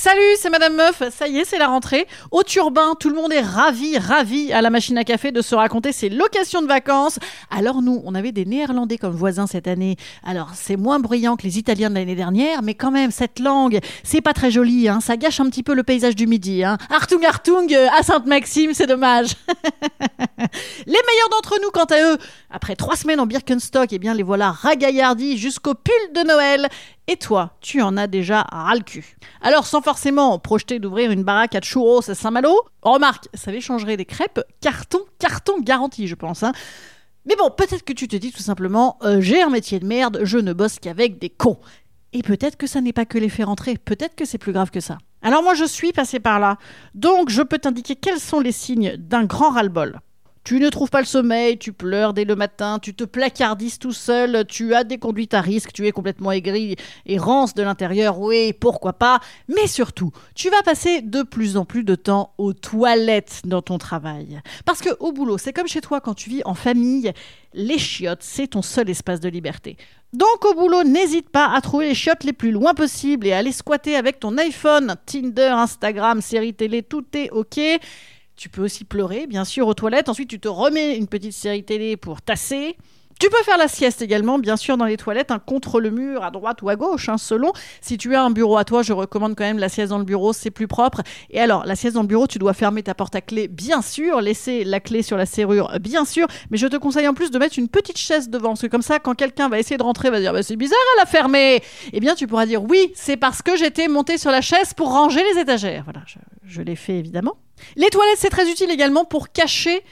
Salut, c'est Madame Meuf. Ça y est, c'est la rentrée. Au turbin, tout le monde est ravi, ravi à la machine à café de se raconter ses locations de vacances. Alors nous, on avait des Néerlandais comme voisins cette année. Alors c'est moins bruyant que les Italiens de l'année dernière, mais quand même, cette langue, c'est pas très joli. Hein. Ça gâche un petit peu le paysage du midi. Hein. Artung Artung euh, à Sainte-Maxime, c'est dommage. les meilleurs d'entre nous, quant à eux, après trois semaines en Birkenstock, eh bien les voilà ragaillardis jusqu'au pull de Noël. Et toi, tu en as déjà ras le cul. Alors, sans forcément projeter d'ouvrir une baraque à churros à Saint-Malo, remarque, ça l'échangerait des crêpes, carton, carton garanti, je pense. Hein. Mais bon, peut-être que tu te dis tout simplement, euh, j'ai un métier de merde, je ne bosse qu'avec des cons. Et peut-être que ça n'est pas que les faire entrer, peut-être que c'est plus grave que ça. Alors moi je suis passé par là, donc je peux t'indiquer quels sont les signes d'un grand ras-le-bol. Tu ne trouves pas le sommeil, tu pleures dès le matin, tu te placardises tout seul, tu as des conduites à risque, tu es complètement aigri et rance de l'intérieur, oui, pourquoi pas, mais surtout, tu vas passer de plus en plus de temps aux toilettes dans ton travail. Parce que au boulot, c'est comme chez toi quand tu vis en famille, les chiottes, c'est ton seul espace de liberté. Donc au boulot, n'hésite pas à trouver les chiottes les plus loin possible et à aller squatter avec ton iPhone, Tinder, Instagram, série télé, tout est ok. Tu peux aussi pleurer, bien sûr, aux toilettes. Ensuite, tu te remets une petite série télé pour tasser. Tu peux faire la sieste également, bien sûr, dans les toilettes, un contre le mur, à droite ou à gauche, hein, selon. Si tu as un bureau à toi, je recommande quand même la sieste dans le bureau, c'est plus propre. Et alors, la sieste dans le bureau, tu dois fermer ta porte à clé, bien sûr, laisser la clé sur la serrure, bien sûr. Mais je te conseille en plus de mettre une petite chaise devant, parce que comme ça, quand quelqu'un va essayer de rentrer, va dire bah, c'est bizarre, elle a fermé. Eh bien, tu pourras dire oui, c'est parce que j'étais monté sur la chaise pour ranger les étagères. Voilà, je, je l'ai fait évidemment. Les toilettes, c'est très utile également pour cacher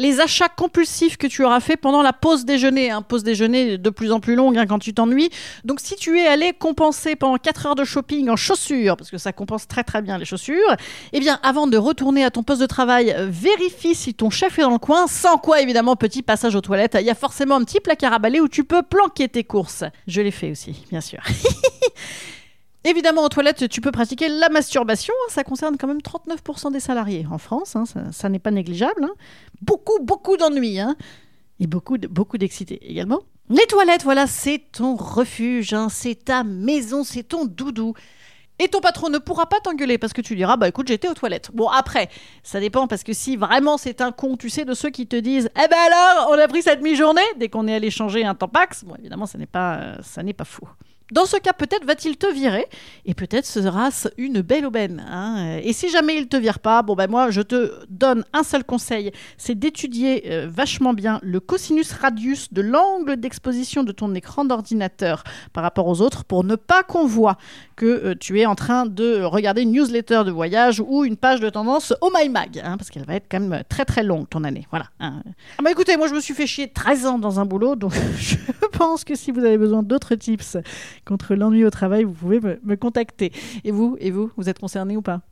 les achats compulsifs que tu auras fait pendant la pause déjeuner. Hein, pause déjeuner de plus en plus longue hein, quand tu t'ennuies. Donc si tu es allé compenser pendant 4 heures de shopping en chaussures, parce que ça compense très très bien les chaussures, eh bien avant de retourner à ton poste de travail, vérifie si ton chef est dans le coin, sans quoi évidemment petit passage aux toilettes. Il y a forcément un petit placard à balai où tu peux planquer tes courses. Je l'ai fait aussi, bien sûr. Évidemment, aux toilettes, tu peux pratiquer la masturbation. Hein. ça concerne quand même 39% des salariés en France. Hein. ça, n'est pas négligeable. Hein. Beaucoup, beaucoup d'ennuis. Et beaucoup, beaucoup d'excités également. Les toilettes, voilà, c'est ton refuge. c'est ta maison, c'est ton doudou. Et ton patron ne pourra pas t'engueuler parce que tu diras, bah écoute, j'étais aux toilettes. Bon, après, ça dépend parce que si vraiment c'est un con, tu sais, de ceux qui te disent, eh ben alors, on a pris cette demi-journée dès qu'on est allé changer un tampax. Bon, évidemment, ça n'est pas, euh, ça n'est pas fou. Dans ce cas, peut-être va-t-il te virer, et peut-être sera-ce une belle aubaine. Hein. Et si jamais il te vire pas, bon ben moi je te donne un seul conseil, c'est d'étudier euh, vachement bien le cosinus radius de l'angle d'exposition de ton écran d'ordinateur par rapport aux autres, pour ne pas qu'on voit que euh, tu es en train de regarder une newsletter de voyage ou une page de tendance au MyMag, hein, parce qu'elle va être quand même très très longue ton année. Voilà. Hein. Ah bah écoutez, moi je me suis fait chier 13 ans dans un boulot, donc je pense que si vous avez besoin d'autres tips contre l'ennui au travail, vous pouvez me, contacter. Et vous, et vous, vous êtes concerné ou pas?